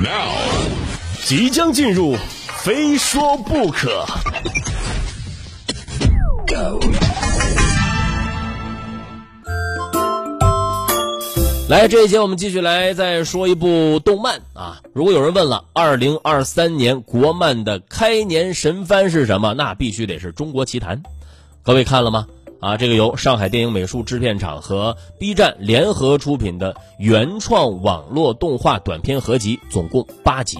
Now，即将进入，非说不可。来，这一节我们继续来再说一部动漫啊。如果有人问了，二零二三年国漫的开年神番是什么？那必须得是《中国奇谭》。各位看了吗？啊，这个由上海电影美术制片厂和 B 站联合出品的原创网络动画短片合集，总共八集，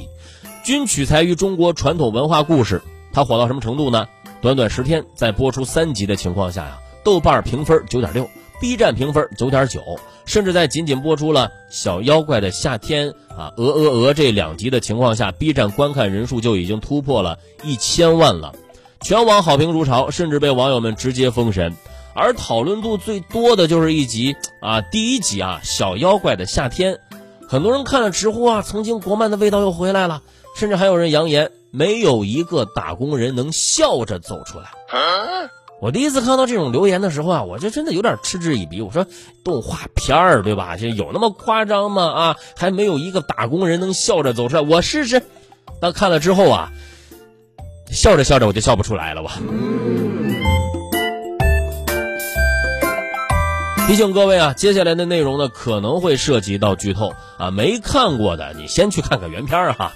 均取材于中国传统文化故事。它火到什么程度呢？短短十天，在播出三集的情况下呀，豆瓣评分九点六。B 站评分九点九，甚至在仅仅播出了《小妖怪的夏天》啊，鹅鹅鹅这两集的情况下，B 站观看人数就已经突破了一千万了，全网好评如潮，甚至被网友们直接封神。而讨论度最多的就是一集啊，第一集啊，《小妖怪的夏天》，很多人看了直呼啊，曾经国漫的味道又回来了，甚至还有人扬言，没有一个打工人能笑着走出来。我第一次看到这种留言的时候啊，我就真的有点嗤之以鼻。我说，动画片儿对吧？这有那么夸张吗？啊，还没有一个打工人能笑着走出来。我试试。但看了之后啊，笑着笑着我就笑不出来了。我提醒各位啊，接下来的内容呢可能会涉及到剧透啊，没看过的你先去看看原片哈。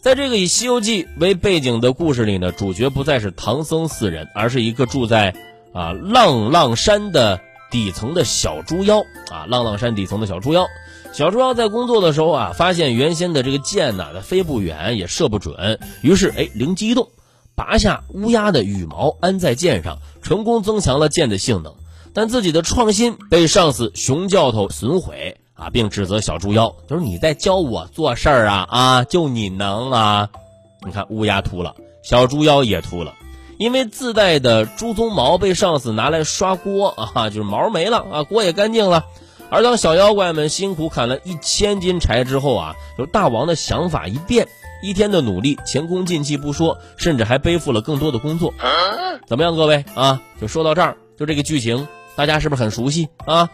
在这个以《西游记》为背景的故事里呢，主角不再是唐僧四人，而是一个住在啊浪浪山的底层的小猪妖啊。浪浪山底层的小猪妖，小猪妖在工作的时候啊，发现原先的这个箭呢，它飞不远也射不准，于是哎灵机一动，拔下乌鸦的羽毛安在箭上，成功增强了箭的性能。但自己的创新被上司熊教头损毁。啊，并指责小猪妖，就是你在教我做事儿啊啊，就你能啊？你看乌鸦秃了，小猪妖也秃了，因为自带的猪鬃毛被上司拿来刷锅啊，就是毛没了啊，锅也干净了。而当小妖怪们辛苦砍了一千斤柴之后啊，就大王的想法一变，一天的努力前功尽弃不说，甚至还背负了更多的工作。怎么样，各位啊？就说到这儿，就这个剧情，大家是不是很熟悉啊？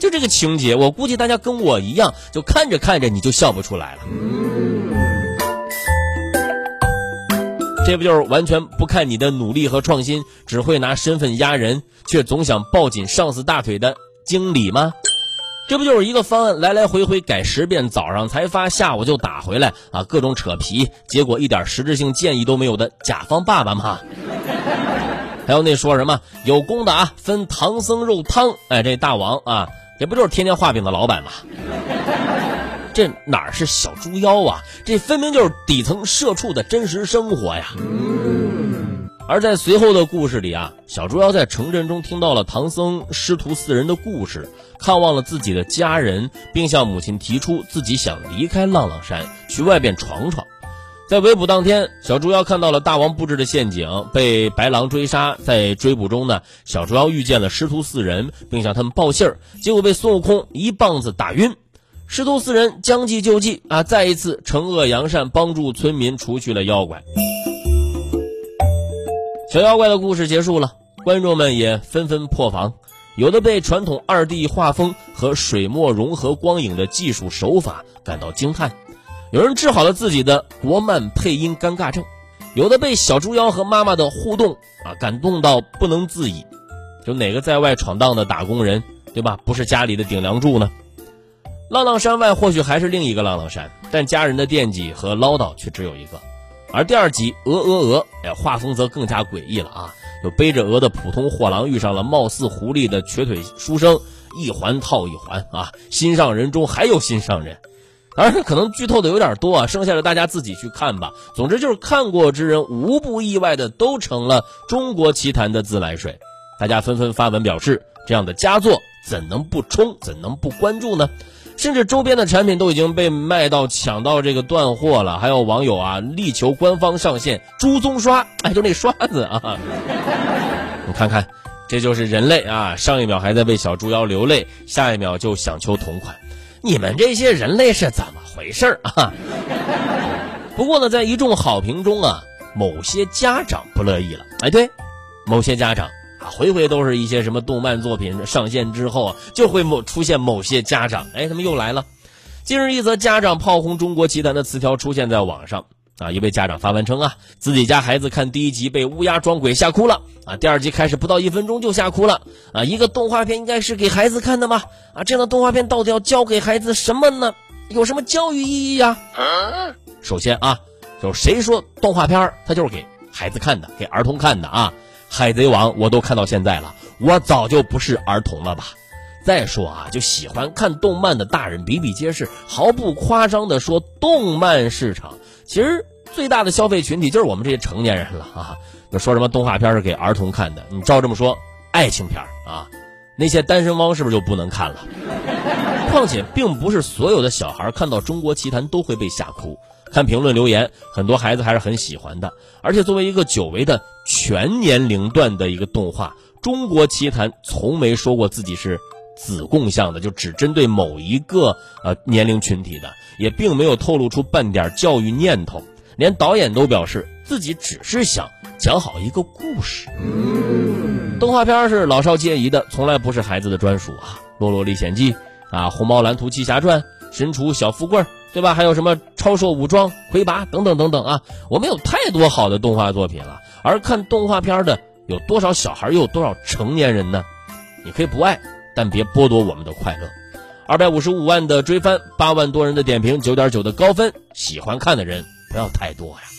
就这个情节，我估计大家跟我一样，就看着看着你就笑不出来了。这不就是完全不看你的努力和创新，只会拿身份压人，却总想抱紧上司大腿的经理吗？这不就是一个方案来来回回改十遍，早上才发，下午就打回来啊，各种扯皮，结果一点实质性建议都没有的甲方爸爸吗？还有那说什么有功的啊，分唐僧肉汤，哎，这大王啊。也不就是天天画饼的老板吗？这哪是小猪妖啊？这分明就是底层社畜的真实生活呀！而在随后的故事里啊，小猪妖在城镇中听到了唐僧师徒四人的故事，看望了自己的家人，并向母亲提出自己想离开浪浪山，去外边闯闯。在围捕当天，小猪妖看到了大王布置的陷阱，被白狼追杀。在追捕中呢，小猪妖遇见了师徒四人，并向他们报信儿，结果被孙悟空一棒子打晕。师徒四人将计就计啊，再一次惩恶扬善，帮助村民除去了妖怪。小妖怪的故事结束了，观众们也纷纷破防，有的被传统二 D 画风和水墨融合光影的技术手法感到惊叹。有人治好了自己的国漫配音尴尬症，有的被小猪妖和妈妈的互动啊感动到不能自已。就哪个在外闯荡的打工人，对吧？不是家里的顶梁柱呢？浪浪山外或许还是另一个浪浪山，但家人的惦记和唠叨却只有一个。而第二集《鹅鹅鹅》，哎，画风则更加诡异了啊！有背着鹅的普通货郎遇上了貌似狐狸的瘸腿书生，一环套一环啊！心上人中还有心上人。而是可能剧透的有点多啊，剩下的大家自己去看吧。总之就是看过之人无不意外的都成了中国奇谭的自来水，大家纷纷发文表示，这样的佳作怎能不冲，怎能不关注呢？甚至周边的产品都已经被卖到抢到这个断货了，还有网友啊力求官方上线猪鬃刷，哎，就那刷子啊，你看看，这就是人类啊，上一秒还在为小猪妖流泪，下一秒就想求同款。你们这些人类是怎么回事啊？不过呢，在一众好评中啊，某些家长不乐意了。哎，对，某些家长啊，回回都是一些什么动漫作品上线之后啊，就会某出现某些家长，哎，他们又来了。近日，一则家长炮轰中国奇谭的词条出现在网上。啊，一位家长发文称啊，自己家孩子看第一集被乌鸦装鬼吓哭了啊，第二集开始不到一分钟就吓哭了啊。一个动画片应该是给孩子看的吗？啊，这样的动画片到底要教给孩子什么呢？有什么教育意义呀？首先啊，就是谁说动画片它就是给孩子看的，给儿童看的啊？海贼王我都看到现在了，我早就不是儿童了吧？再说啊，就喜欢看动漫的大人比比皆是，毫不夸张的说，动漫市场。其实最大的消费群体就是我们这些成年人了啊！就说什么动画片是给儿童看的，你照这么说，爱情片啊，那些单身汪是不是就不能看了？况且，并不是所有的小孩看到《中国奇谭》都会被吓哭。看评论留言，很多孩子还是很喜欢的。而且，作为一个久违的全年龄段的一个动画，《中国奇谭》从没说过自己是子供向的，就只针对某一个呃年龄群体的。也并没有透露出半点教育念头，连导演都表示自己只是想讲好一个故事。动画片是老少皆宜的，从来不是孩子的专属啊，《洛洛历险记》啊，《虹猫蓝兔七侠传》、《神厨小富贵》，对吧？还有什么《超兽武装》、《魁拔》等等等等啊，我们有太多好的动画作品了。而看动画片的有多少小孩，又有多少成年人呢？你可以不爱，但别剥夺我们的快乐。二百五十五万的追番，八万多人的点评，九点九的高分，喜欢看的人不要太多呀。